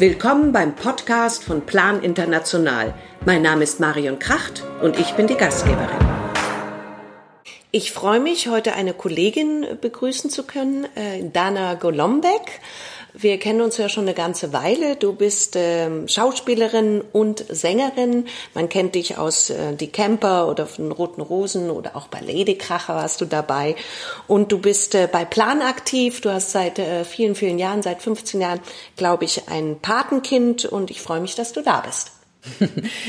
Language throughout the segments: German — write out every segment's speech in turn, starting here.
Willkommen beim Podcast von Plan International. Mein Name ist Marion Kracht und ich bin die Gastgeberin. Ich freue mich, heute eine Kollegin begrüßen zu können, äh, Dana Golombek. Wir kennen uns ja schon eine ganze Weile. Du bist ähm, Schauspielerin und Sängerin. Man kennt dich aus äh, Die Camper oder von Roten Rosen oder auch bei Ladykracher warst du dabei. Und du bist äh, bei Plan aktiv. Du hast seit äh, vielen, vielen Jahren, seit 15 Jahren, glaube ich, ein Patenkind und ich freue mich, dass du da bist.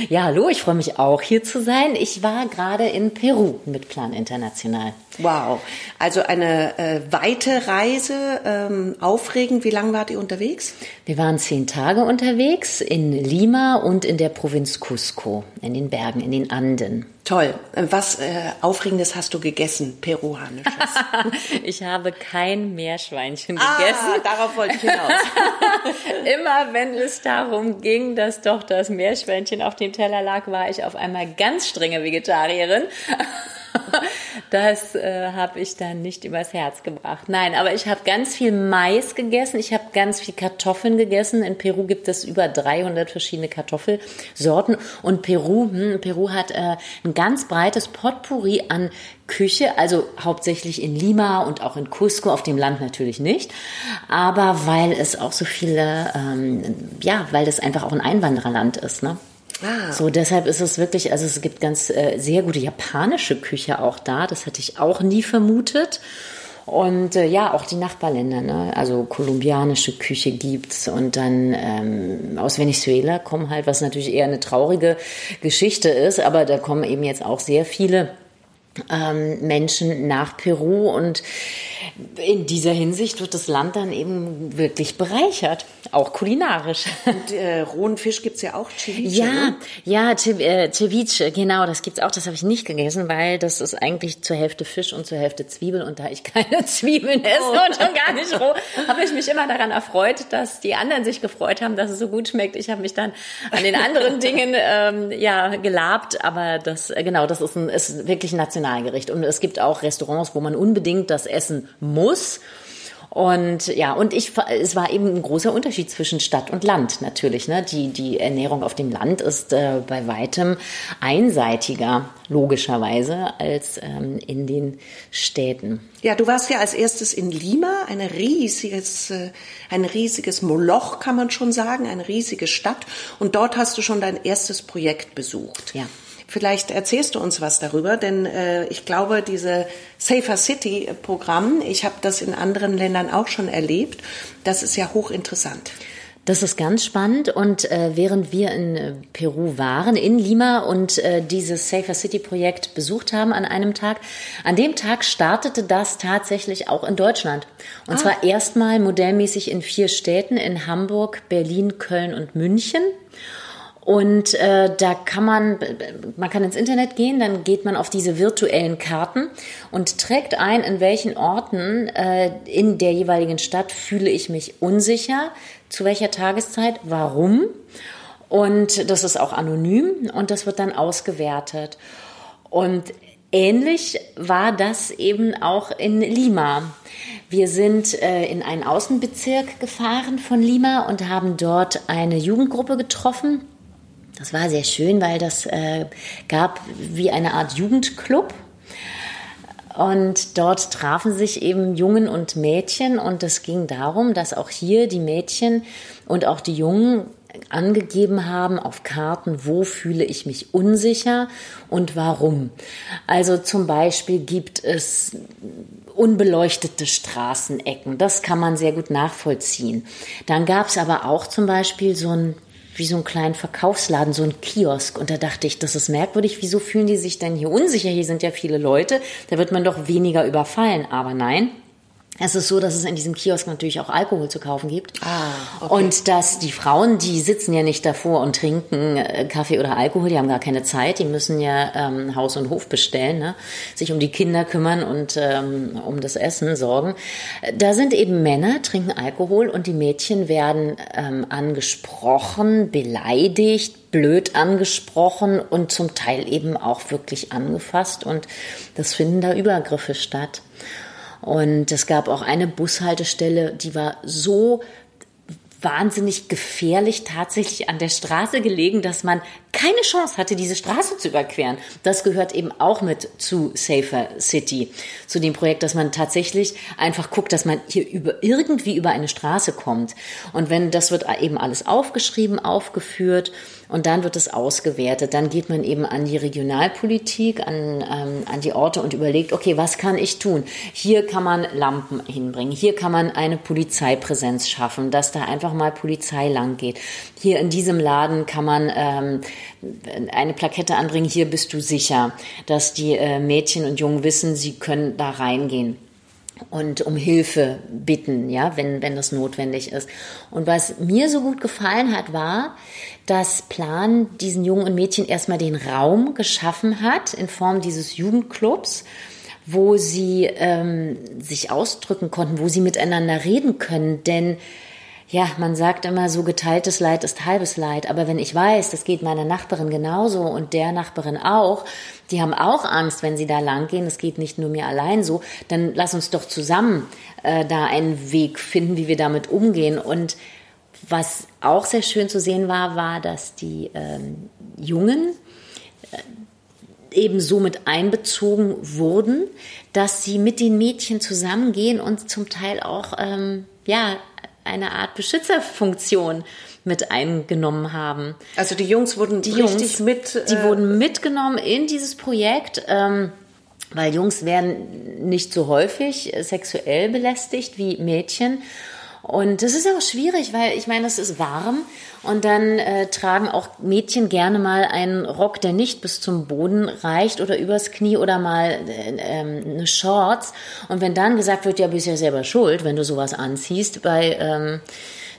Ja, hallo, ich freue mich auch hier zu sein. Ich war gerade in Peru mit Plan International. Wow, also eine äh, weite Reise, ähm, aufregend. Wie lange wart ihr unterwegs? Wir waren zehn Tage unterwegs in Lima und in der Provinz Cusco, in den Bergen, in den Anden. Toll. Was äh, Aufregendes hast du gegessen, peruanisches? ich habe kein Meerschweinchen ah, gegessen. darauf wollte ich hinaus. Immer wenn es darum ging, dass doch das Meerschweinchen auf dem Teller lag, war ich auf einmal ganz strenge Vegetarierin. Das äh, habe ich dann nicht übers Herz gebracht. Nein, aber ich habe ganz viel Mais gegessen. Ich habe ganz viel Kartoffeln gegessen. In Peru gibt es über 300 verschiedene Kartoffelsorten. Und Peru, hm, Peru hat äh, ein ganz breites Potpourri an Küche, also hauptsächlich in Lima und auch in Cusco, auf dem Land natürlich nicht, aber weil es auch so viele, ähm, ja, weil das einfach auch ein Einwandererland ist, ne? Ah. So, deshalb ist es wirklich, also es gibt ganz äh, sehr gute japanische Küche auch da. Das hätte ich auch nie vermutet. Und äh, ja, auch die Nachbarländer, ne? also kolumbianische Küche gibt's und dann ähm, aus Venezuela kommen halt, was natürlich eher eine traurige Geschichte ist, aber da kommen eben jetzt auch sehr viele Menschen nach Peru und in dieser Hinsicht wird das Land dann eben wirklich bereichert, auch kulinarisch. Und äh, rohen Fisch gibt's ja auch, Ceviche. Ja, ne? ja, äh, Ceviche, genau, das gibt's auch. Das habe ich nicht gegessen, weil das ist eigentlich zur Hälfte Fisch und zur Hälfte Zwiebel. Und da ich keine Zwiebeln esse oh. und schon gar nicht roh, habe ich mich immer daran erfreut, dass die anderen sich gefreut haben, dass es so gut schmeckt. Ich habe mich dann an den anderen Dingen ähm, ja gelabt, aber das äh, genau, das ist, ein, ist wirklich ein Nationalgericht. Und es gibt auch Restaurants, wo man unbedingt das Essen muss. Und ja, und ich, es war eben ein großer Unterschied zwischen Stadt und Land natürlich. Ne? Die, die Ernährung auf dem Land ist äh, bei weitem einseitiger, logischerweise, als ähm, in den Städten. Ja, du warst ja als erstes in Lima, ein riesiges, äh, ein riesiges Moloch, kann man schon sagen, eine riesige Stadt. Und dort hast du schon dein erstes Projekt besucht. Ja. Vielleicht erzählst du uns was darüber, denn äh, ich glaube, diese Safer City Programm, ich habe das in anderen Ländern auch schon erlebt, das ist ja hochinteressant. Das ist ganz spannend und äh, während wir in äh, Peru waren, in Lima und äh, dieses Safer City Projekt besucht haben an einem Tag, an dem Tag startete das tatsächlich auch in Deutschland. Und ah. zwar erstmal modellmäßig in vier Städten, in Hamburg, Berlin, Köln und München. Und äh, da kann man, man kann ins Internet gehen, dann geht man auf diese virtuellen Karten und trägt ein, in welchen Orten äh, in der jeweiligen Stadt fühle ich mich unsicher, zu welcher Tageszeit, warum. Und das ist auch anonym und das wird dann ausgewertet. Und ähnlich war das eben auch in Lima. Wir sind äh, in einen Außenbezirk gefahren von Lima und haben dort eine Jugendgruppe getroffen das war sehr schön, weil das äh, gab wie eine Art Jugendclub. Und dort trafen sich eben Jungen und Mädchen und es ging darum, dass auch hier die Mädchen und auch die Jungen angegeben haben auf Karten, wo fühle ich mich unsicher und warum. Also zum Beispiel gibt es unbeleuchtete Straßenecken. Das kann man sehr gut nachvollziehen. Dann gab es aber auch zum Beispiel so ein wie so einen kleinen Verkaufsladen, so ein Kiosk. Und da dachte ich, das ist merkwürdig. Wieso fühlen die sich denn hier unsicher? Hier sind ja viele Leute. Da wird man doch weniger überfallen. Aber nein, es ist so, dass es in diesem Kiosk natürlich auch Alkohol zu kaufen gibt. Ah, okay. Und dass die Frauen, die sitzen ja nicht davor und trinken äh, Kaffee oder Alkohol, die haben gar keine Zeit, die müssen ja ähm, Haus und Hof bestellen, ne? sich um die Kinder kümmern und ähm, um das Essen sorgen. Da sind eben Männer, trinken Alkohol und die Mädchen werden ähm, angesprochen, beleidigt, blöd angesprochen und zum Teil eben auch wirklich angefasst und das finden da Übergriffe statt. Und es gab auch eine Bushaltestelle, die war so wahnsinnig gefährlich tatsächlich an der Straße gelegen, dass man keine Chance hatte, diese Straße zu überqueren. Das gehört eben auch mit zu Safer City, zu dem Projekt, dass man tatsächlich einfach guckt, dass man hier über, irgendwie über eine Straße kommt. Und wenn das wird eben alles aufgeschrieben, aufgeführt und dann wird es ausgewertet. Dann geht man eben an die Regionalpolitik, an, ähm, an die Orte und überlegt, okay, was kann ich tun? Hier kann man Lampen hinbringen, hier kann man eine Polizeipräsenz schaffen, dass da einfach mal Polizei lang geht. Hier in diesem Laden kann man ähm, eine Plakette anbringen, hier bist du sicher, dass die äh, Mädchen und Jungen wissen, sie können da reingehen und um Hilfe bitten, ja, wenn, wenn das notwendig ist. Und was mir so gut gefallen hat, war, dass Plan diesen Jungen und Mädchen erstmal den Raum geschaffen hat in Form dieses Jugendclubs, wo sie ähm, sich ausdrücken konnten, wo sie miteinander reden können, denn ja, man sagt immer so, geteiltes Leid ist halbes Leid. Aber wenn ich weiß, das geht meiner Nachbarin genauso und der Nachbarin auch, die haben auch Angst, wenn sie da lang gehen, es geht nicht nur mir allein so, dann lass uns doch zusammen äh, da einen Weg finden, wie wir damit umgehen. Und was auch sehr schön zu sehen war, war, dass die ähm, Jungen äh, eben so mit einbezogen wurden, dass sie mit den Mädchen zusammengehen und zum Teil auch ähm, ja eine Art Beschützerfunktion mit eingenommen haben. Also die Jungs wurden die richtig Jungs, mit. Äh die wurden mitgenommen in dieses Projekt. Ähm, weil Jungs werden nicht so häufig sexuell belästigt wie Mädchen. Und das ist auch schwierig, weil ich meine, es ist warm und dann äh, tragen auch Mädchen gerne mal einen Rock, der nicht bis zum Boden reicht oder übers Knie oder mal äh, äh, eine Shorts. Und wenn dann gesagt wird, ja, bist ja selber schuld, wenn du sowas anziehst bei ähm,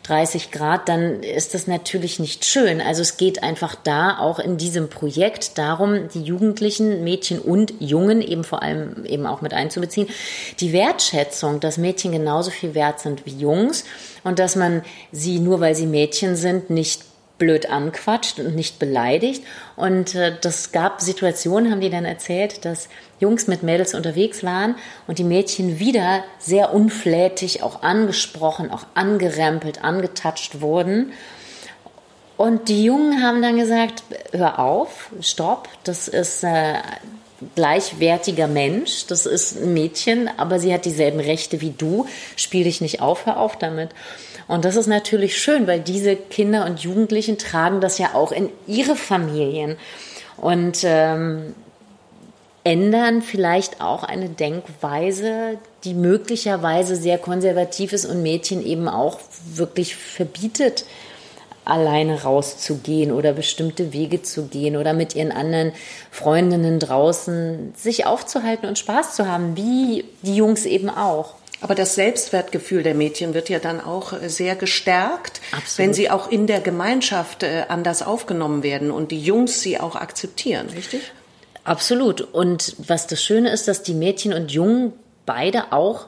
30 Grad, dann ist das natürlich nicht schön. Also es geht einfach da auch in diesem Projekt darum, die Jugendlichen, Mädchen und Jungen eben vor allem eben auch mit einzubeziehen, die Wertschätzung, dass Mädchen genauso viel wert sind wie Jungs und dass man sie nur weil sie Mädchen sind nicht blöd anquatscht und nicht beleidigt. Und äh, das gab Situationen, haben die dann erzählt, dass Jungs mit Mädels unterwegs waren und die Mädchen wieder sehr unflätig auch angesprochen, auch angerempelt, angetatscht wurden. Und die Jungen haben dann gesagt, hör auf, stopp, das ist äh, gleichwertiger Mensch, das ist ein Mädchen, aber sie hat dieselben Rechte wie du, spiel dich nicht auf, hör auf damit. Und das ist natürlich schön, weil diese Kinder und Jugendlichen tragen das ja auch in ihre Familien und ähm, ändern vielleicht auch eine Denkweise, die möglicherweise sehr konservativ ist und Mädchen eben auch wirklich verbietet, alleine rauszugehen oder bestimmte Wege zu gehen oder mit ihren anderen Freundinnen draußen sich aufzuhalten und Spaß zu haben, wie die Jungs eben auch. Aber das Selbstwertgefühl der Mädchen wird ja dann auch äh, sehr gestärkt, Absolut. wenn sie auch in der Gemeinschaft äh, anders aufgenommen werden und die Jungs sie auch akzeptieren, richtig? Absolut. Und was das Schöne ist, dass die Mädchen und Jungen beide auch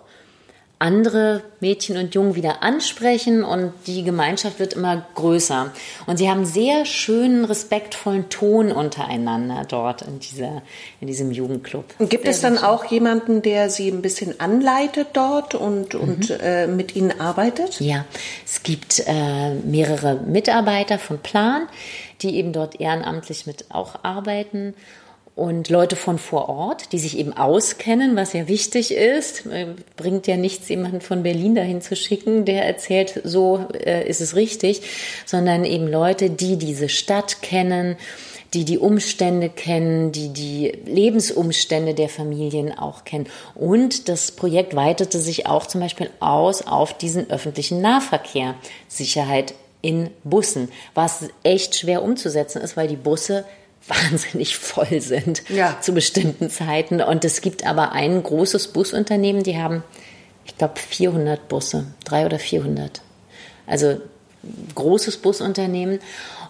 andere Mädchen und Jungen wieder ansprechen und die Gemeinschaft wird immer größer. Und sie haben sehr schönen, respektvollen Ton untereinander dort in, dieser, in diesem Jugendclub. Und gibt sehr es dann auch jemanden, der sie ein bisschen anleitet dort und, mhm. und äh, mit ihnen arbeitet? Ja, es gibt äh, mehrere Mitarbeiter von Plan, die eben dort ehrenamtlich mit auch arbeiten und Leute von vor Ort, die sich eben auskennen, was ja wichtig ist. Äh, bringt ja nichts, jemanden von Berlin dahin zu schicken, der erzählt, so äh, ist es richtig, sondern eben Leute, die diese Stadt kennen, die die Umstände kennen, die die Lebensumstände der Familien auch kennen. Und das Projekt weitete sich auch zum Beispiel aus auf diesen öffentlichen Nahverkehr, Sicherheit in Bussen, was echt schwer umzusetzen ist, weil die Busse wahnsinnig voll sind ja. zu bestimmten Zeiten. Und es gibt aber ein großes Busunternehmen, die haben, ich glaube, 400 Busse, drei oder 400. Also großes Busunternehmen.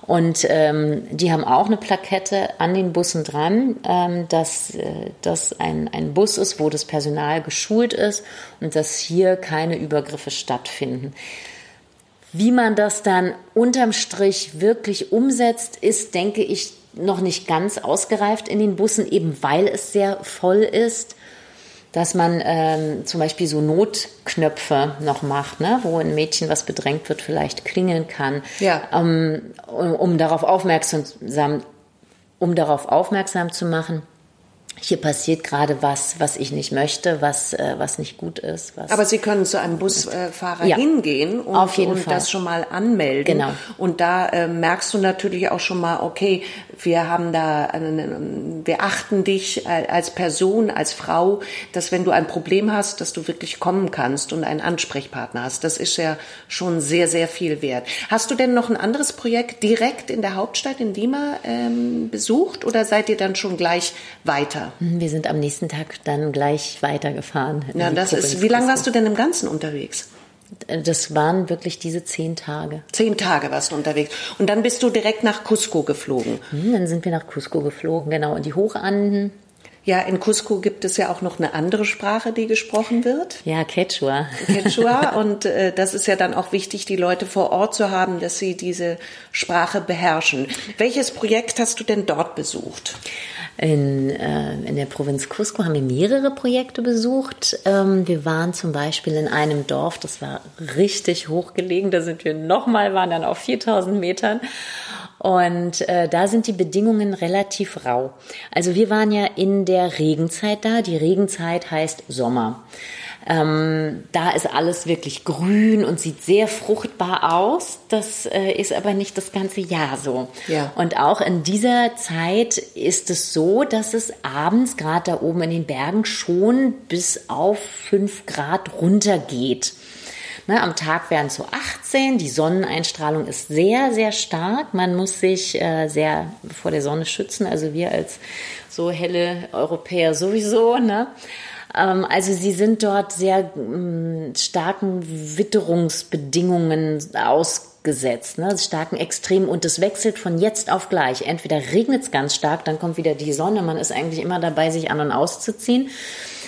Und ähm, die haben auch eine Plakette an den Bussen dran, ähm, dass äh, das ein, ein Bus ist, wo das Personal geschult ist und dass hier keine Übergriffe stattfinden. Wie man das dann unterm Strich wirklich umsetzt, ist, denke ich, noch nicht ganz ausgereift in den Bussen, eben weil es sehr voll ist. dass man ähm, zum Beispiel so Notknöpfe noch macht, ne? wo ein Mädchen, was bedrängt wird, vielleicht klingeln kann, ja. ähm, um, um darauf aufmerksam, um darauf aufmerksam zu machen hier passiert gerade was, was ich nicht möchte, was, äh, was nicht gut ist. Aber Sie können zu einem Busfahrer ja, hingehen und, auf jeden und Fall. das schon mal anmelden. Genau. Und da äh, merkst du natürlich auch schon mal, okay, wir haben da, einen, wir achten dich als Person, als Frau, dass wenn du ein Problem hast, dass du wirklich kommen kannst und einen Ansprechpartner hast. Das ist ja schon sehr, sehr viel wert. Hast du denn noch ein anderes Projekt direkt in der Hauptstadt in Lima ähm, besucht oder seid ihr dann schon gleich weiter? Hm, wir sind am nächsten Tag dann gleich weitergefahren. Ja, das ist, wie lange warst du denn im Ganzen unterwegs? Das waren wirklich diese zehn Tage. Zehn Tage warst du unterwegs. Und dann bist du direkt nach Cusco geflogen. Hm, dann sind wir nach Cusco geflogen, genau. Und die Hochanden. Ja, in Cusco gibt es ja auch noch eine andere Sprache, die gesprochen wird. Ja, Quechua. Quechua. Und äh, das ist ja dann auch wichtig, die Leute vor Ort zu haben, dass sie diese Sprache beherrschen. Welches Projekt hast du denn dort besucht? In, äh, in der Provinz Cusco haben wir mehrere Projekte besucht. Ähm, wir waren zum Beispiel in einem Dorf, das war richtig hochgelegen. Da sind wir nochmal, waren dann auf 4000 Metern. Und äh, da sind die Bedingungen relativ rau. Also wir waren ja in der Regenzeit da. Die Regenzeit heißt Sommer. Ähm, da ist alles wirklich grün und sieht sehr fruchtbar aus. Das äh, ist aber nicht das ganze Jahr so. Ja. Und auch in dieser Zeit ist es so, dass es abends gerade da oben in den Bergen schon bis auf fünf Grad runtergeht. Ne, am Tag wären es so 18. Die Sonneneinstrahlung ist sehr, sehr stark. Man muss sich äh, sehr vor der Sonne schützen. Also wir als so helle Europäer sowieso. Ne? Ähm, also sie sind dort sehr mm, starken Witterungsbedingungen ausgesetzt, ne, starken Extremen und es wechselt von jetzt auf gleich. Entweder regnet es ganz stark, dann kommt wieder die Sonne, man ist eigentlich immer dabei, sich an und auszuziehen.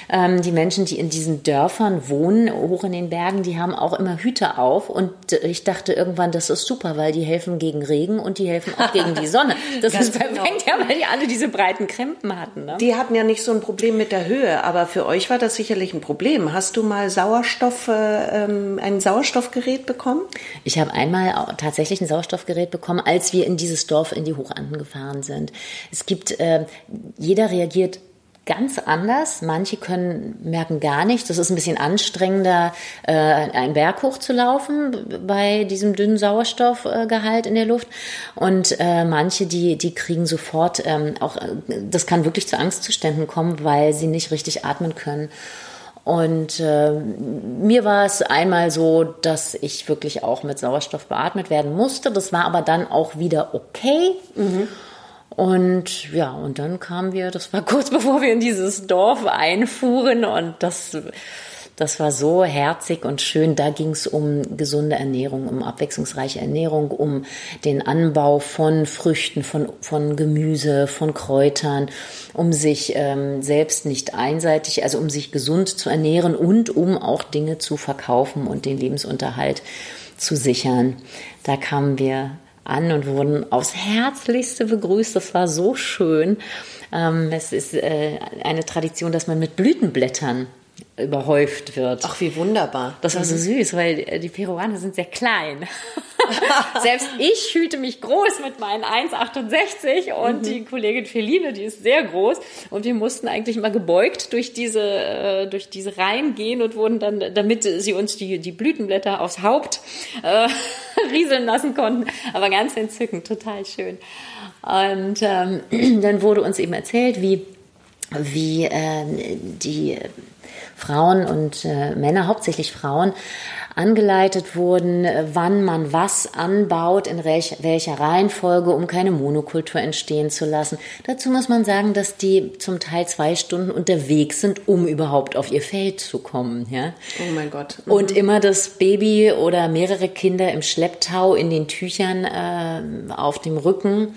Ähm, die Menschen, die in diesen Dörfern wohnen, hoch in den Bergen, die haben auch immer Hüte auf. Und ich dachte irgendwann, das ist super, weil die helfen gegen Regen und die helfen auch gegen die Sonne. Das ist perfekt, genau. ja, weil die alle diese breiten Krempen hatten. Ne? Die hatten ja nicht so ein Problem mit der Höhe, aber für euch war das sicherlich ein Problem. Hast du mal Sauerstoff, äh, ähm, ein Sauerstoffgerät bekommen? Ich habe einmal tatsächlich ein Sauerstoffgerät bekommen, als wir in dieses Dorf in die Hochanden gefahren sind. Es gibt, äh, jeder reagiert ganz anders. Manche können merken gar nicht. Das ist ein bisschen anstrengender, äh, einen Berg hochzulaufen bei diesem dünnen Sauerstoffgehalt in der Luft. Und äh, manche, die, die kriegen sofort ähm, auch, äh, das kann wirklich zu Angstzuständen kommen, weil sie nicht richtig atmen können. Und äh, mir war es einmal so, dass ich wirklich auch mit Sauerstoff beatmet werden musste. Das war aber dann auch wieder okay. Mhm. Und ja, und dann kamen wir, das war kurz bevor wir in dieses Dorf einfuhren und das, das war so herzig und schön. Da ging es um gesunde Ernährung, um abwechslungsreiche Ernährung, um den Anbau von Früchten, von, von Gemüse, von Kräutern, um sich ähm, selbst nicht einseitig, also um sich gesund zu ernähren und um auch Dinge zu verkaufen und den Lebensunterhalt zu sichern. Da kamen wir an und wurden aufs Herzlichste begrüßt. Das war so schön. Ähm, es ist äh, eine Tradition, dass man mit Blütenblättern überhäuft wird. Ach, wie wunderbar. Das war so mhm. süß, weil äh, die Peruaner sind sehr klein. Selbst ich fühlte mich groß mit meinen 1,68 und mhm. die Kollegin Feline, die ist sehr groß und wir mussten eigentlich immer gebeugt durch diese, äh, durch diese Reihen gehen und wurden dann, damit sie uns die, die Blütenblätter aufs Haupt äh, rieseln lassen konnten. Aber ganz entzückend, total schön. Und ähm, dann wurde uns eben erzählt, wie, wie äh, die Frauen und äh, Männer, hauptsächlich Frauen, angeleitet wurden, äh, wann man was anbaut, in welch, welcher Reihenfolge, um keine Monokultur entstehen zu lassen. Dazu muss man sagen, dass die zum Teil zwei Stunden unterwegs sind, um überhaupt auf ihr Feld zu kommen. Ja? Oh mein Gott. Mhm. Und immer das Baby oder mehrere Kinder im Schlepptau in den Tüchern äh, auf dem Rücken.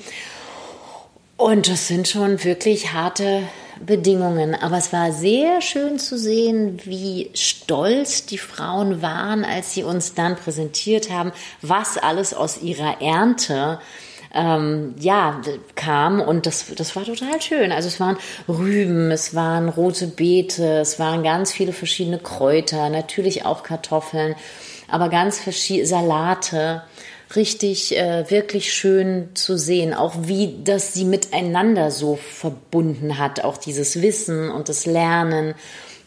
Und das sind schon wirklich harte Bedingungen. Aber es war sehr schön zu sehen, wie stolz die Frauen waren, als sie uns dann präsentiert haben, was alles aus ihrer Ernte ähm, ja, kam und das, das war total schön. Also es waren Rüben, es waren rote Beete, es waren ganz viele verschiedene Kräuter, natürlich auch Kartoffeln, aber ganz verschiedene Salate richtig äh, wirklich schön zu sehen, auch wie das sie miteinander so verbunden hat, auch dieses Wissen und das Lernen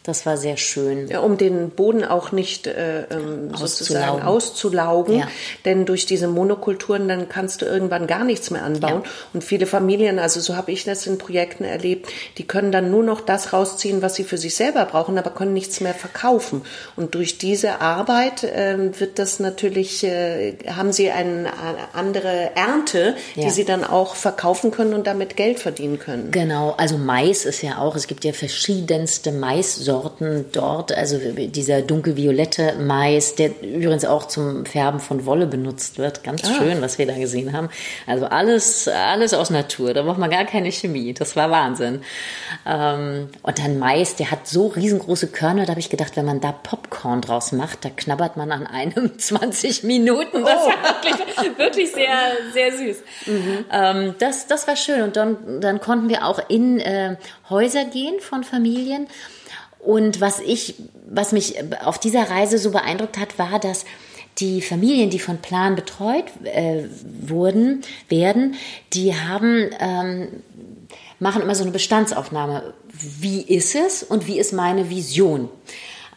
das war sehr schön. Ja, um den Boden auch nicht äh, ähm, sozusagen auszulaugen. Ja. Denn durch diese Monokulturen, dann kannst du irgendwann gar nichts mehr anbauen. Ja. Und viele Familien, also so habe ich das in Projekten erlebt, die können dann nur noch das rausziehen, was sie für sich selber brauchen, aber können nichts mehr verkaufen. Und durch diese Arbeit äh, wird das natürlich, äh, haben sie eine, eine andere Ernte, die sie dann auch verkaufen können und damit Geld verdienen können. Genau, also Mais ist ja auch, es gibt ja verschiedenste Maissorten Sorten dort, also dieser dunkelviolette Mais, der übrigens auch zum Färben von Wolle benutzt wird. Ganz ah. schön, was wir da gesehen haben. Also alles, alles aus Natur. Da braucht man gar keine Chemie. Das war Wahnsinn. Ähm, und dann Mais, der hat so riesengroße Körner, da habe ich gedacht, wenn man da Popcorn draus macht, da knabbert man an einem 20 Minuten. Das oh. war wirklich, wirklich sehr, sehr süß. Mhm. Ähm, das, das war schön. Und dann, dann konnten wir auch in äh, Häuser gehen von Familien. Und was ich, was mich auf dieser Reise so beeindruckt hat, war, dass die Familien, die von Plan betreut äh, wurden, werden, die haben, ähm, machen immer so eine Bestandsaufnahme. Wie ist es und wie ist meine Vision?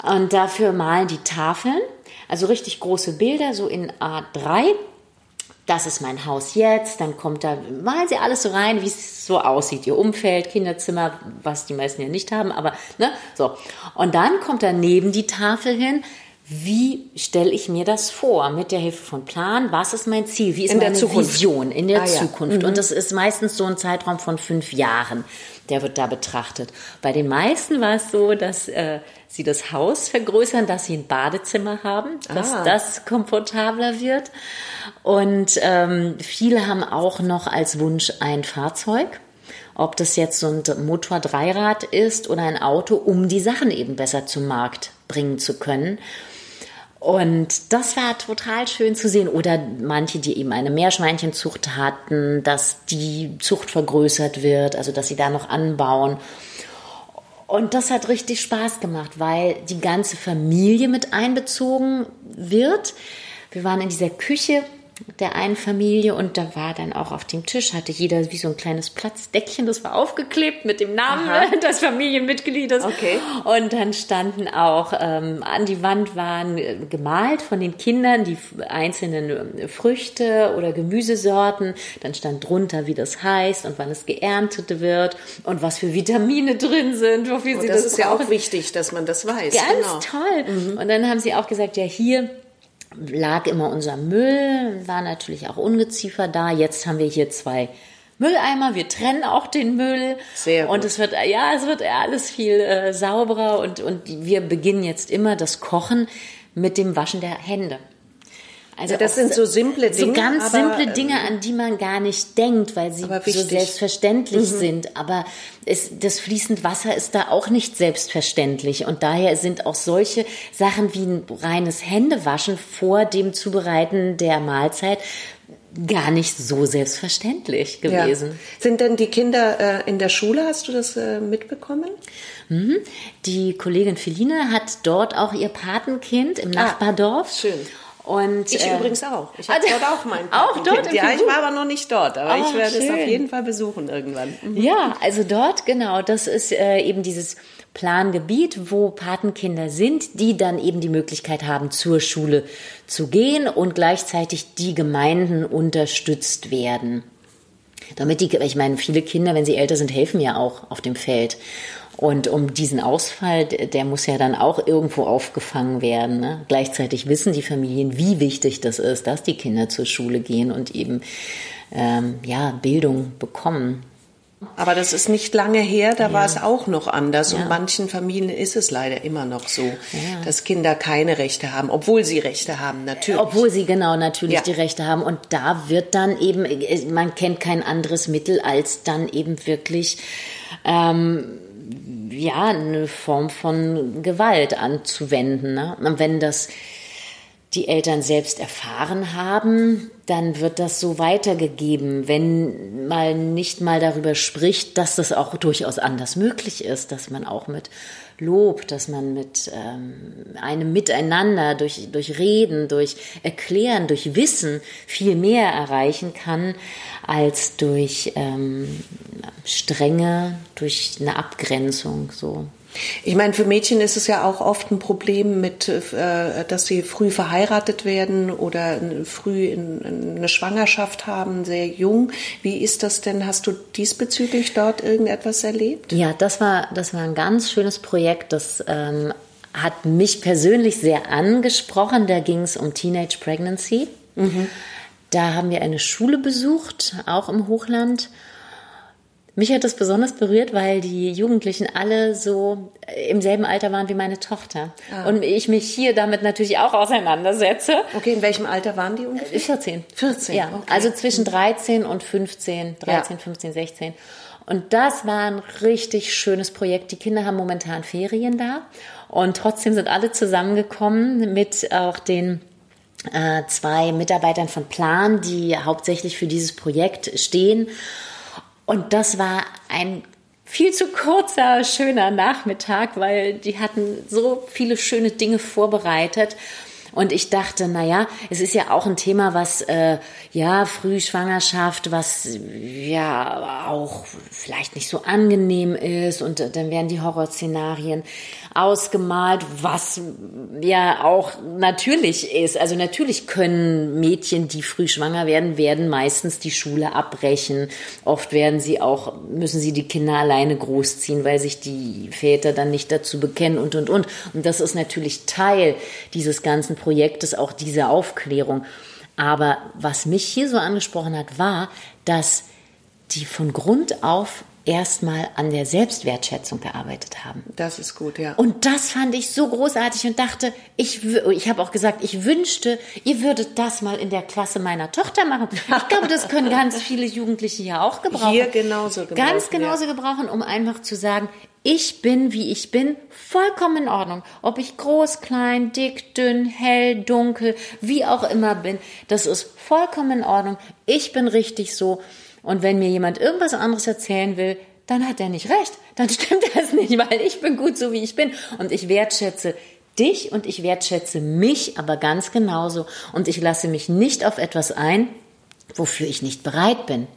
Und dafür malen die Tafeln, also richtig große Bilder, so in A3 das ist mein Haus jetzt, dann kommt da, malen sie alles so rein, wie es so aussieht, ihr Umfeld, Kinderzimmer, was die meisten ja nicht haben, aber, ne, so. Und dann kommt da neben die Tafel hin, wie stelle ich mir das vor mit der Hilfe von Plan? Was ist mein Ziel? Wie ist in meine Vision in der ah, Zukunft? Ja. Mhm. Und das ist meistens so ein Zeitraum von fünf Jahren, der wird da betrachtet. Bei den meisten war es so, dass äh, sie das Haus vergrößern, dass sie ein Badezimmer haben, dass ah. das komfortabler wird. Und ähm, viele haben auch noch als Wunsch ein Fahrzeug ob das jetzt so ein Motor-Dreirad ist oder ein Auto, um die Sachen eben besser zum Markt bringen zu können. Und das war total schön zu sehen. Oder manche, die eben eine Meerschweinchenzucht hatten, dass die Zucht vergrößert wird, also dass sie da noch anbauen. Und das hat richtig Spaß gemacht, weil die ganze Familie mit einbezogen wird. Wir waren in dieser Küche der einen Familie und da war dann auch auf dem Tisch, hatte jeder wie so ein kleines Platzdeckchen, das war aufgeklebt mit dem Namen Aha. des Familienmitgliedes. Okay. Und dann standen auch ähm, an die Wand waren äh, gemalt von den Kindern die einzelnen äh, Früchte oder Gemüsesorten. Dann stand drunter, wie das heißt und wann es geerntet wird und was für Vitamine drin sind, wofür und sie das, das ist brauchen. ja auch wichtig, dass man das weiß. Ganz genau. toll. Mhm. Und dann haben sie auch gesagt, ja hier lag immer unser Müll, war natürlich auch Ungeziefer da. Jetzt haben wir hier zwei Mülleimer, wir trennen auch den Müll. Sehr gut. Und es wird, ja, es wird alles viel äh, sauberer und, und wir beginnen jetzt immer das Kochen mit dem Waschen der Hände. Also ja, das sind so simple Dinge. So ganz aber, simple Dinge, an die man gar nicht denkt, weil sie so selbstverständlich mhm. sind. Aber es, das fließend Wasser ist da auch nicht selbstverständlich. Und daher sind auch solche Sachen wie ein reines Händewaschen vor dem Zubereiten der Mahlzeit gar nicht so selbstverständlich gewesen. Ja. Sind denn die Kinder äh, in der Schule, hast du das äh, mitbekommen? Mhm. Die Kollegin Feline hat dort auch ihr Patenkind im ah, Nachbardorf. Schön. Und, ich äh, übrigens auch. Ich habe dort auch mein Auch dort? Ja, ich war aber noch nicht dort, aber oh, ich werde schön. es auf jeden Fall besuchen irgendwann. Mhm. Ja, also dort, genau, das ist äh, eben dieses Plangebiet, wo Patenkinder sind, die dann eben die Möglichkeit haben, zur Schule zu gehen und gleichzeitig die Gemeinden unterstützt werden. Damit die, ich meine, viele Kinder, wenn sie älter sind, helfen ja auch auf dem Feld. Und um diesen Ausfall, der muss ja dann auch irgendwo aufgefangen werden. Ne? Gleichzeitig wissen die Familien, wie wichtig das ist, dass die Kinder zur Schule gehen und eben ähm, ja Bildung bekommen. Aber das ist nicht lange her, da ja. war es auch noch anders. Ja. Und manchen Familien ist es leider immer noch so, ja. dass Kinder keine Rechte haben, obwohl sie Rechte haben, natürlich. Obwohl sie genau natürlich die Rechte haben. Und da wird dann eben, man kennt kein anderes Mittel, als dann eben wirklich ähm, ja, eine Form von Gewalt anzuwenden. Ne? Und wenn das die Eltern selbst erfahren haben, dann wird das so weitergegeben, wenn man nicht mal darüber spricht, dass das auch durchaus anders möglich ist, dass man auch mit Lob, dass man mit ähm, einem Miteinander, durch, durch Reden, durch Erklären, durch Wissen viel mehr erreichen kann, als durch ähm, Strenge, durch eine Abgrenzung so. Ich meine, für Mädchen ist es ja auch oft ein Problem mit, äh, dass sie früh verheiratet werden oder früh eine Schwangerschaft haben, sehr jung. Wie ist das denn? Hast du diesbezüglich dort irgendetwas erlebt? Ja, das war, das war ein ganz schönes Projekt. Das ähm, hat mich persönlich sehr angesprochen. Da ging es um Teenage Pregnancy. Mhm. Da haben wir eine Schule besucht, auch im Hochland. Mich hat das besonders berührt, weil die Jugendlichen alle so im selben Alter waren wie meine Tochter. Ah. Und ich mich hier damit natürlich auch auseinandersetze. Okay, in welchem Alter waren die ungefähr? 14. 14, ja. Okay. Also zwischen 13 und 15, 13, ja. 15, 16. Und das war ein richtig schönes Projekt. Die Kinder haben momentan Ferien da und trotzdem sind alle zusammengekommen mit auch den äh, zwei Mitarbeitern von Plan, die hauptsächlich für dieses Projekt stehen. Und das war ein viel zu kurzer, schöner Nachmittag, weil die hatten so viele schöne Dinge vorbereitet. Und ich dachte, na ja, es ist ja auch ein Thema, was äh, ja Frühschwangerschaft, was ja auch vielleicht nicht so angenehm ist und äh, dann werden die Horrorszenarien ausgemalt, was ja auch natürlich ist. Also natürlich können Mädchen, die früh schwanger werden, werden meistens die Schule abbrechen. Oft werden sie auch, müssen sie die Kinder alleine großziehen, weil sich die Väter dann nicht dazu bekennen und, und, und. Und das ist natürlich Teil dieses ganzen Projektes, auch diese Aufklärung. Aber was mich hier so angesprochen hat, war, dass die von Grund auf erstmal an der Selbstwertschätzung gearbeitet haben. Das ist gut, ja. Und das fand ich so großartig und dachte, ich, ich habe auch gesagt, ich wünschte, ihr würdet das mal in der Klasse meiner Tochter machen. Ich glaube, das können ganz viele Jugendliche ja auch gebrauchen. Hier genauso gebrauchen. Ganz genauso ja. gebrauchen, um einfach zu sagen, ich bin, wie ich bin, vollkommen in Ordnung. Ob ich groß, klein, dick, dünn, hell, dunkel, wie auch immer bin, das ist vollkommen in Ordnung. Ich bin richtig so. Und wenn mir jemand irgendwas anderes erzählen will, dann hat er nicht recht. Dann stimmt das nicht, weil ich bin gut so, wie ich bin. Und ich wertschätze dich und ich wertschätze mich aber ganz genauso. Und ich lasse mich nicht auf etwas ein, wofür ich nicht bereit bin.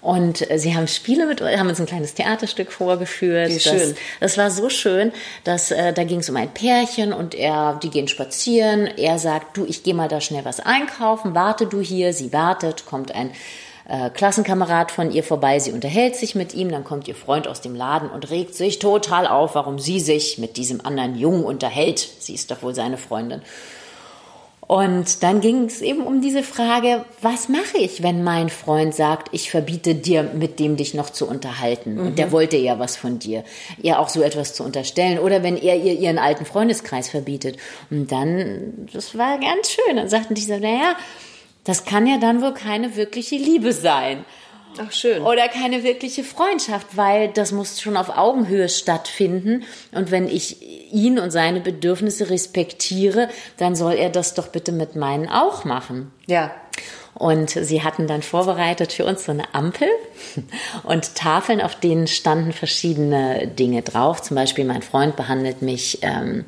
Und äh, sie haben Spiele mit, haben uns ein kleines Theaterstück vorgeführt. Wie schön. Das, das war so schön, dass äh, da ging es um ein Pärchen und er, die gehen spazieren. Er sagt, du, ich gehe mal da schnell was einkaufen, warte du hier. Sie wartet, kommt ein äh, Klassenkamerad von ihr vorbei, sie unterhält sich mit ihm, dann kommt ihr Freund aus dem Laden und regt sich total auf, warum sie sich mit diesem anderen Jungen unterhält. Sie ist doch wohl seine Freundin. Und dann ging es eben um diese Frage, was mache ich, wenn mein Freund sagt, ich verbiete dir, mit dem dich noch zu unterhalten? Mhm. Und der mhm. wollte ja was von dir, ihr auch so etwas zu unterstellen. Oder wenn er ihr ihren alten Freundeskreis verbietet. Und dann, das war ganz schön. Dann sagten die so, naja, das kann ja dann wohl keine wirkliche Liebe sein. Ach schön. Oder keine wirkliche Freundschaft, weil das muss schon auf Augenhöhe stattfinden. Und wenn ich ihn und seine Bedürfnisse respektiere, dann soll er das doch bitte mit meinen auch machen. Ja. Und sie hatten dann vorbereitet für uns so eine Ampel und Tafeln, auf denen standen verschiedene Dinge drauf. Zum Beispiel, mein Freund behandelt mich ähm,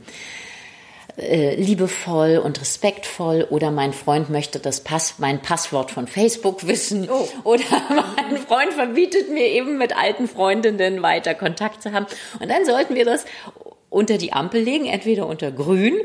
äh, liebevoll und respektvoll oder mein Freund möchte das Pass, mein Passwort von Facebook wissen oh. oder mein Freund verbietet mir eben mit alten Freundinnen weiter Kontakt zu haben. Und dann sollten wir das unter die Ampel legen, entweder unter grün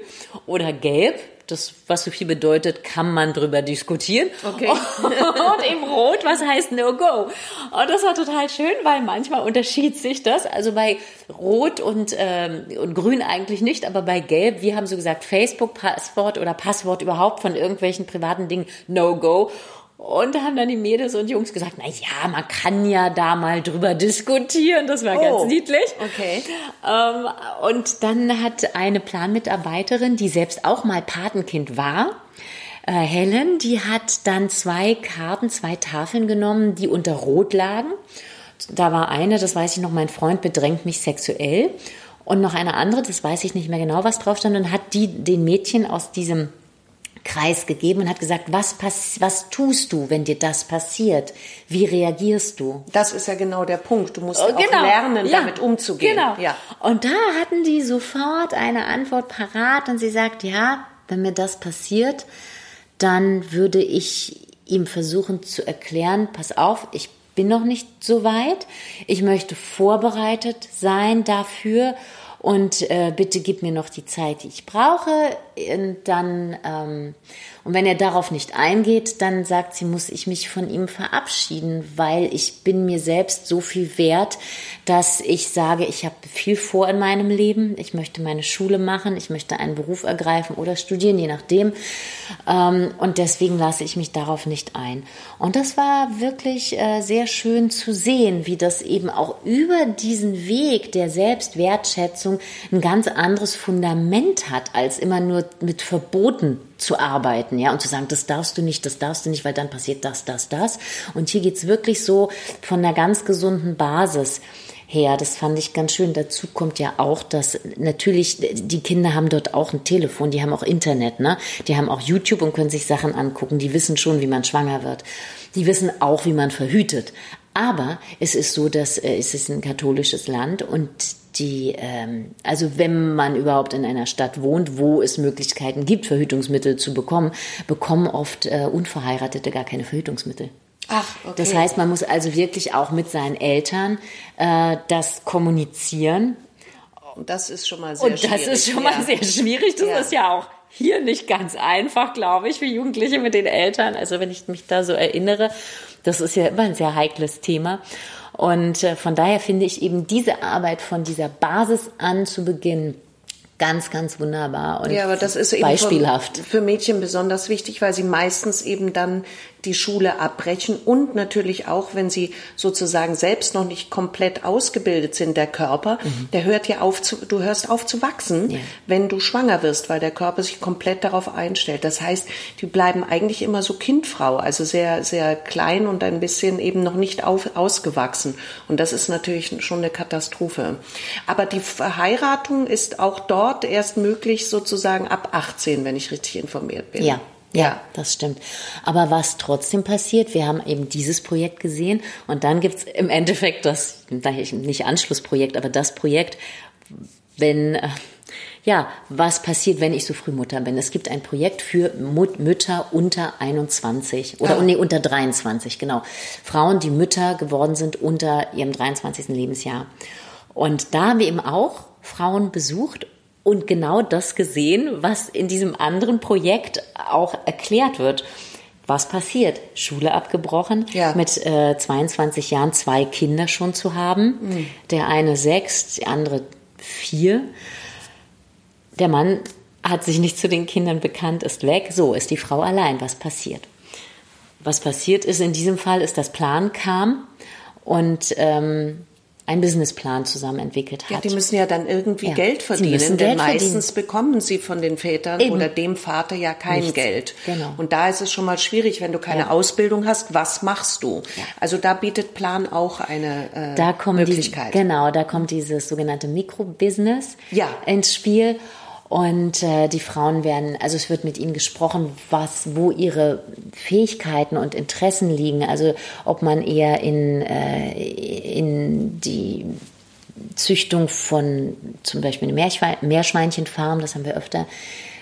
oder gelb das, was so viel bedeutet, kann man drüber diskutieren. Okay. Und eben rot, was heißt no go. Und das war total schön, weil manchmal unterschied sich das. Also bei rot und, ähm, und grün eigentlich nicht, aber bei gelb, wir haben so gesagt, Facebook-Passwort oder Passwort überhaupt von irgendwelchen privaten Dingen no go. Und da haben dann die Mädels und Jungs gesagt, na ja, man kann ja da mal drüber diskutieren. Das war oh, ganz niedlich. Okay. Ähm, und dann hat eine Planmitarbeiterin, die selbst auch mal Patenkind war, äh, Helen, die hat dann zwei Karten, zwei Tafeln genommen, die unter Rot lagen. Da war eine, das weiß ich noch, mein Freund bedrängt mich sexuell. Und noch eine andere, das weiß ich nicht mehr genau, was drauf stand, und hat die den Mädchen aus diesem Kreis gegeben und hat gesagt, was, pass was tust du, wenn dir das passiert? Wie reagierst du? Das ist ja genau der Punkt. Du musst oh, genau. auch lernen, ja. damit umzugehen. Genau. Ja. Und da hatten die sofort eine Antwort parat und sie sagt, ja, wenn mir das passiert, dann würde ich ihm versuchen zu erklären, pass auf, ich bin noch nicht so weit. Ich möchte vorbereitet sein dafür und äh, bitte gib mir noch die Zeit, die ich brauche. Und dann ähm, und wenn er darauf nicht eingeht, dann sagt sie, muss ich mich von ihm verabschieden, weil ich bin mir selbst so viel wert, dass ich sage, ich habe viel vor in meinem Leben. Ich möchte meine Schule machen, ich möchte einen Beruf ergreifen oder studieren, je nachdem. Ähm, und deswegen lasse ich mich darauf nicht ein. Und das war wirklich äh, sehr schön zu sehen, wie das eben auch über diesen Weg der Selbstwertschätzung ein ganz anderes Fundament hat, als immer nur mit Verboten zu arbeiten, ja, und zu sagen, das darfst du nicht, das darfst du nicht, weil dann passiert das, das, das. Und hier geht's wirklich so von einer ganz gesunden Basis her. Das fand ich ganz schön. Dazu kommt ja auch, dass natürlich die Kinder haben dort auch ein Telefon, die haben auch Internet, ne? Die haben auch YouTube und können sich Sachen angucken. Die wissen schon, wie man schwanger wird. Die wissen auch, wie man verhütet. Aber es ist so, dass äh, es ist ein katholisches Land und die, ähm, also wenn man überhaupt in einer Stadt wohnt, wo es Möglichkeiten gibt, Verhütungsmittel zu bekommen, bekommen oft äh, Unverheiratete gar keine Verhütungsmittel. Ach, okay. Das heißt, man muss also wirklich auch mit seinen Eltern äh, das kommunizieren. Das ist schon mal sehr schwierig. Und das ist schon ja. mal sehr schwierig. Das ja. ist ja auch hier nicht ganz einfach, glaube ich, für Jugendliche mit den Eltern. Also wenn ich mich da so erinnere, das ist ja immer ein sehr heikles Thema. Und äh, von daher finde ich eben diese Arbeit von dieser Basis an zu beginnen, ganz, ganz wunderbar und ja, aber das ist eben beispielhaft. Für Mädchen besonders wichtig, weil sie meistens eben dann die Schule abbrechen und natürlich auch, wenn sie sozusagen selbst noch nicht komplett ausgebildet sind, der Körper, mhm. der hört ja auf zu, du hörst auf zu wachsen, ja. wenn du schwanger wirst, weil der Körper sich komplett darauf einstellt. Das heißt, die bleiben eigentlich immer so Kindfrau, also sehr, sehr klein und ein bisschen eben noch nicht auf, ausgewachsen. Und das ist natürlich schon eine Katastrophe. Aber die Verheiratung ist auch dort erst möglich sozusagen ab 18, wenn ich richtig informiert bin. Ja. Ja, das stimmt. Aber was trotzdem passiert, wir haben eben dieses Projekt gesehen und dann gibt's im Endeffekt das, nicht Anschlussprojekt, aber das Projekt, wenn, äh, ja, was passiert, wenn ich so früh Mutter bin? Es gibt ein Projekt für Mut Mütter unter 21 oder ja. nee, unter 23, genau. Frauen, die Mütter geworden sind unter ihrem 23. Lebensjahr. Und da haben wir eben auch Frauen besucht und genau das gesehen, was in diesem anderen Projekt auch erklärt wird. Was passiert? Schule abgebrochen, ja. mit äh, 22 Jahren zwei Kinder schon zu haben. Mhm. Der eine sechs, der andere vier. Der Mann hat sich nicht zu den Kindern bekannt, ist weg. So ist die Frau allein. Was passiert? Was passiert ist in diesem Fall, ist, dass Plan kam und ähm, einen Businessplan zusammen entwickelt hat. Ja, die müssen ja dann irgendwie ja, Geld verdienen, denn Geld meistens verdienen. bekommen sie von den Vätern Eben. oder dem Vater ja kein Nichts. Geld. Genau. Und da ist es schon mal schwierig, wenn du keine ja. Ausbildung hast, was machst du? Ja. Also da bietet Plan auch eine äh, da Möglichkeit. Die, genau, da kommt dieses sogenannte Mikrobusiness ja. ins Spiel. Und äh, die Frauen werden, also es wird mit ihnen gesprochen, was, wo ihre Fähigkeiten und Interessen liegen. Also ob man eher in, äh, in die Züchtung von zum Beispiel eine Meerschweinchenfarm, das haben wir öfter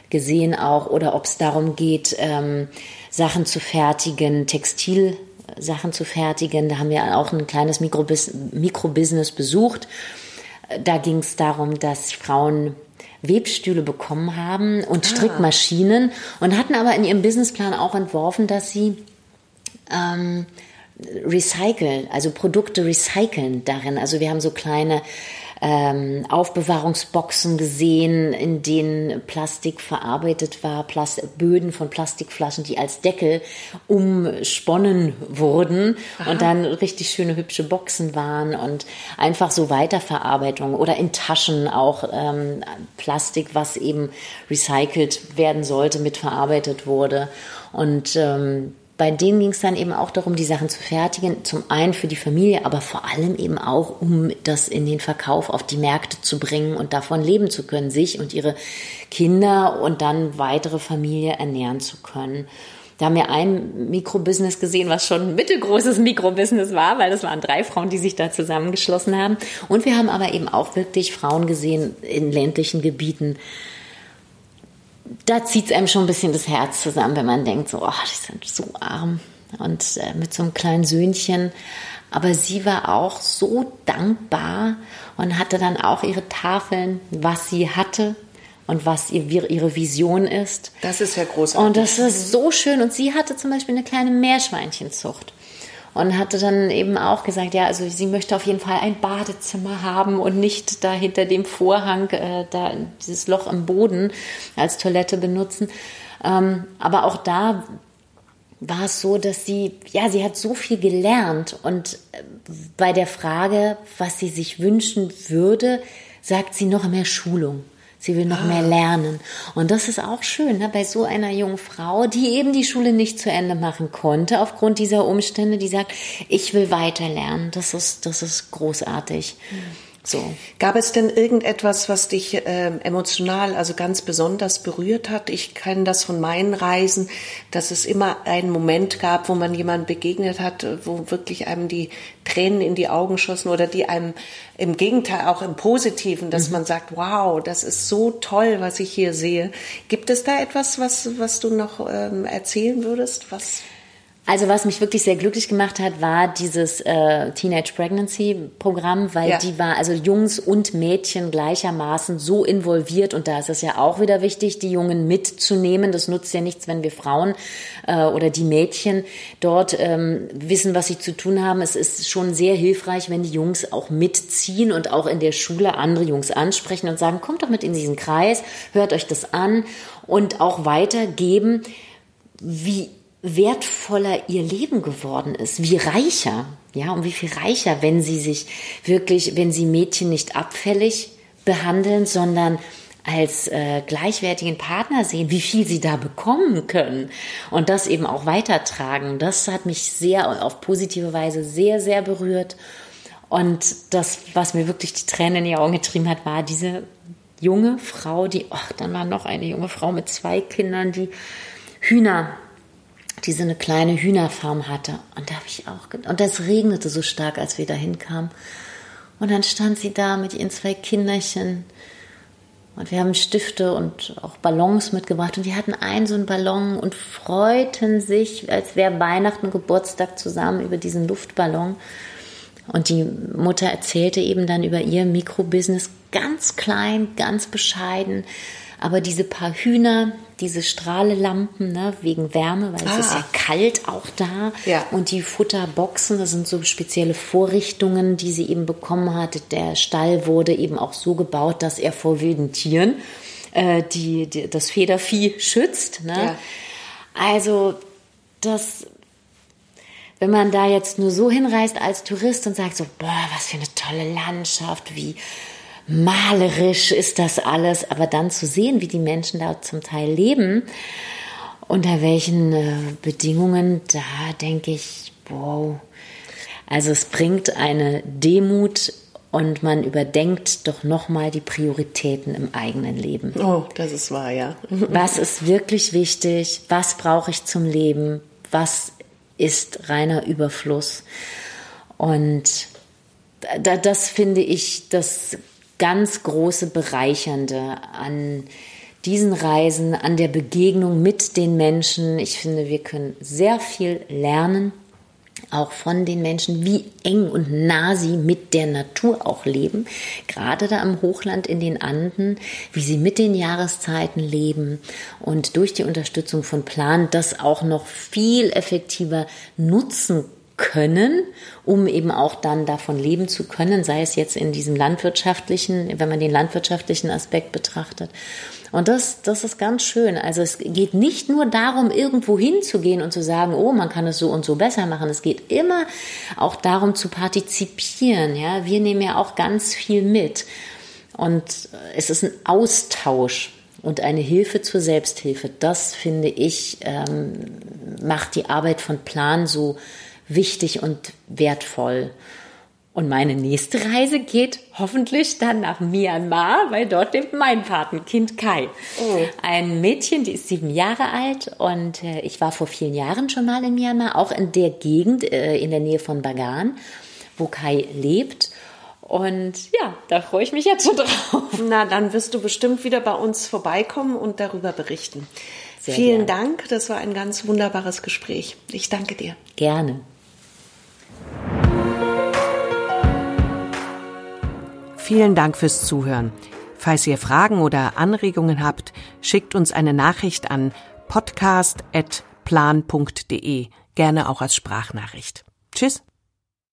gesehen auch, oder ob es darum geht, ähm, Sachen zu fertigen, Textilsachen zu fertigen. Da haben wir auch ein kleines Mikrobus Mikrobusiness besucht. Da ging es darum, dass Frauen Webstühle bekommen haben und ah. Strickmaschinen und hatten aber in ihrem Businessplan auch entworfen, dass sie ähm, recyceln, also Produkte recyceln darin. Also wir haben so kleine ähm, Aufbewahrungsboxen gesehen, in denen Plastik verarbeitet war, Plast Böden von Plastikflaschen, die als Deckel umsponnen wurden Aha. und dann richtig schöne hübsche Boxen waren und einfach so Weiterverarbeitung oder in Taschen auch ähm, Plastik, was eben recycelt werden sollte, mitverarbeitet wurde. Und ähm, bei denen ging es dann eben auch darum, die Sachen zu fertigen. Zum einen für die Familie, aber vor allem eben auch, um das in den Verkauf auf die Märkte zu bringen und davon leben zu können, sich und ihre Kinder und dann weitere Familie ernähren zu können. Da haben wir ein Mikrobusiness gesehen, was schon ein mittelgroßes Mikrobusiness war, weil das waren drei Frauen, die sich da zusammengeschlossen haben. Und wir haben aber eben auch wirklich Frauen gesehen in ländlichen Gebieten, da zieht es einem schon ein bisschen das Herz zusammen, wenn man denkt, so, oh, die sind so arm und äh, mit so einem kleinen Söhnchen. Aber sie war auch so dankbar und hatte dann auch ihre Tafeln, was sie hatte und was ihr, ihre Vision ist. Das ist ja großartig. Und das ist so schön. Und sie hatte zum Beispiel eine kleine Meerschweinchenzucht und hatte dann eben auch gesagt, ja, also sie möchte auf jeden Fall ein Badezimmer haben und nicht da hinter dem Vorhang äh, da dieses Loch im Boden als Toilette benutzen. Ähm, aber auch da war es so, dass sie, ja, sie hat so viel gelernt und äh, bei der Frage, was sie sich wünschen würde, sagt sie noch mehr Schulung. Sie will noch ah. mehr lernen. Und das ist auch schön, ne? bei so einer jungen Frau, die eben die Schule nicht zu Ende machen konnte, aufgrund dieser Umstände, die sagt, ich will weiter lernen. Das ist, das ist großartig. Mhm. So. Gab es denn irgendetwas, was dich äh, emotional, also ganz besonders berührt hat? Ich kenne das von meinen Reisen, dass es immer einen Moment gab, wo man jemand begegnet hat, wo wirklich einem die Tränen in die Augen schossen oder die einem im Gegenteil auch im Positiven, dass mhm. man sagt, wow, das ist so toll, was ich hier sehe. Gibt es da etwas, was, was du noch ähm, erzählen würdest? Was also was mich wirklich sehr glücklich gemacht hat, war dieses äh, Teenage Pregnancy Programm, weil ja. die war also Jungs und Mädchen gleichermaßen so involviert und da ist es ja auch wieder wichtig, die Jungen mitzunehmen. Das nutzt ja nichts, wenn wir Frauen äh, oder die Mädchen dort ähm, wissen, was sie zu tun haben. Es ist schon sehr hilfreich, wenn die Jungs auch mitziehen und auch in der Schule andere Jungs ansprechen und sagen, kommt doch mit in diesen Kreis, hört euch das an und auch weitergeben, wie wertvoller ihr Leben geworden ist, wie reicher, ja, und wie viel reicher, wenn sie sich wirklich, wenn sie Mädchen nicht abfällig behandeln, sondern als äh, gleichwertigen Partner sehen, wie viel sie da bekommen können und das eben auch weitertragen. Das hat mich sehr auf positive Weise sehr, sehr berührt. Und das, was mir wirklich die Tränen in die Augen getrieben hat, war diese junge Frau, die, ach, dann war noch eine junge Frau mit zwei Kindern, die Hühner die so eine kleine Hühnerfarm hatte. Und da habe ich auch, und das regnete so stark, als wir da hinkamen. Und dann stand sie da mit ihren zwei Kinderchen. Und wir haben Stifte und auch Ballons mitgebracht. Und die hatten einen so einen Ballon und freuten sich, als wäre Weihnachten, Geburtstag zusammen über diesen Luftballon. Und die Mutter erzählte eben dann über ihr Mikrobusiness ganz klein, ganz bescheiden. Aber diese paar Hühner, diese Strahlelampen, ne, wegen Wärme, weil ah. es ist ja ah. kalt auch da. Ja. Und die Futterboxen, das sind so spezielle Vorrichtungen, die sie eben bekommen hat. Der Stall wurde eben auch so gebaut, dass er vor wilden Tieren äh, die, die, das Federvieh schützt. Ne? Ja. Also das wenn man da jetzt nur so hinreist als Tourist und sagt so, boah, was für eine tolle Landschaft, wie malerisch ist das alles, aber dann zu sehen, wie die Menschen da zum Teil leben, unter welchen äh, Bedingungen, da denke ich, wow. Also es bringt eine Demut und man überdenkt doch nochmal die Prioritäten im eigenen Leben. Oh, das ist wahr, ja. was ist wirklich wichtig? Was brauche ich zum Leben? Was ist reiner Überfluss? Und das finde ich, das ganz große Bereichernde an diesen Reisen, an der Begegnung mit den Menschen. Ich finde, wir können sehr viel lernen, auch von den Menschen, wie eng und nah sie mit der Natur auch leben. Gerade da am Hochland in den Anden, wie sie mit den Jahreszeiten leben und durch die Unterstützung von Plan das auch noch viel effektiver nutzen können, um eben auch dann davon leben zu können, sei es jetzt in diesem landwirtschaftlichen, wenn man den landwirtschaftlichen Aspekt betrachtet. Und das, das ist ganz schön. Also es geht nicht nur darum, irgendwo hinzugehen und zu sagen, oh, man kann es so und so besser machen. Es geht immer auch darum zu partizipieren. Ja, wir nehmen ja auch ganz viel mit. Und es ist ein Austausch und eine Hilfe zur Selbsthilfe. Das finde ich ähm, macht die Arbeit von Plan so wichtig und wertvoll. Und meine nächste Reise geht hoffentlich dann nach Myanmar, weil dort lebt mein Patenkind Kai. Oh. Ein Mädchen, die ist sieben Jahre alt und äh, ich war vor vielen Jahren schon mal in Myanmar, auch in der Gegend äh, in der Nähe von Bagan, wo Kai lebt. Und ja, da freue ich mich jetzt schon drauf. Na, dann wirst du bestimmt wieder bei uns vorbeikommen und darüber berichten. Sehr Vielen gerne. Dank, das war ein ganz wunderbares Gespräch. Ich danke dir. Gerne. Vielen Dank fürs Zuhören. Falls ihr Fragen oder Anregungen habt, schickt uns eine Nachricht an podcast.plan.de, gerne auch als Sprachnachricht. Tschüss.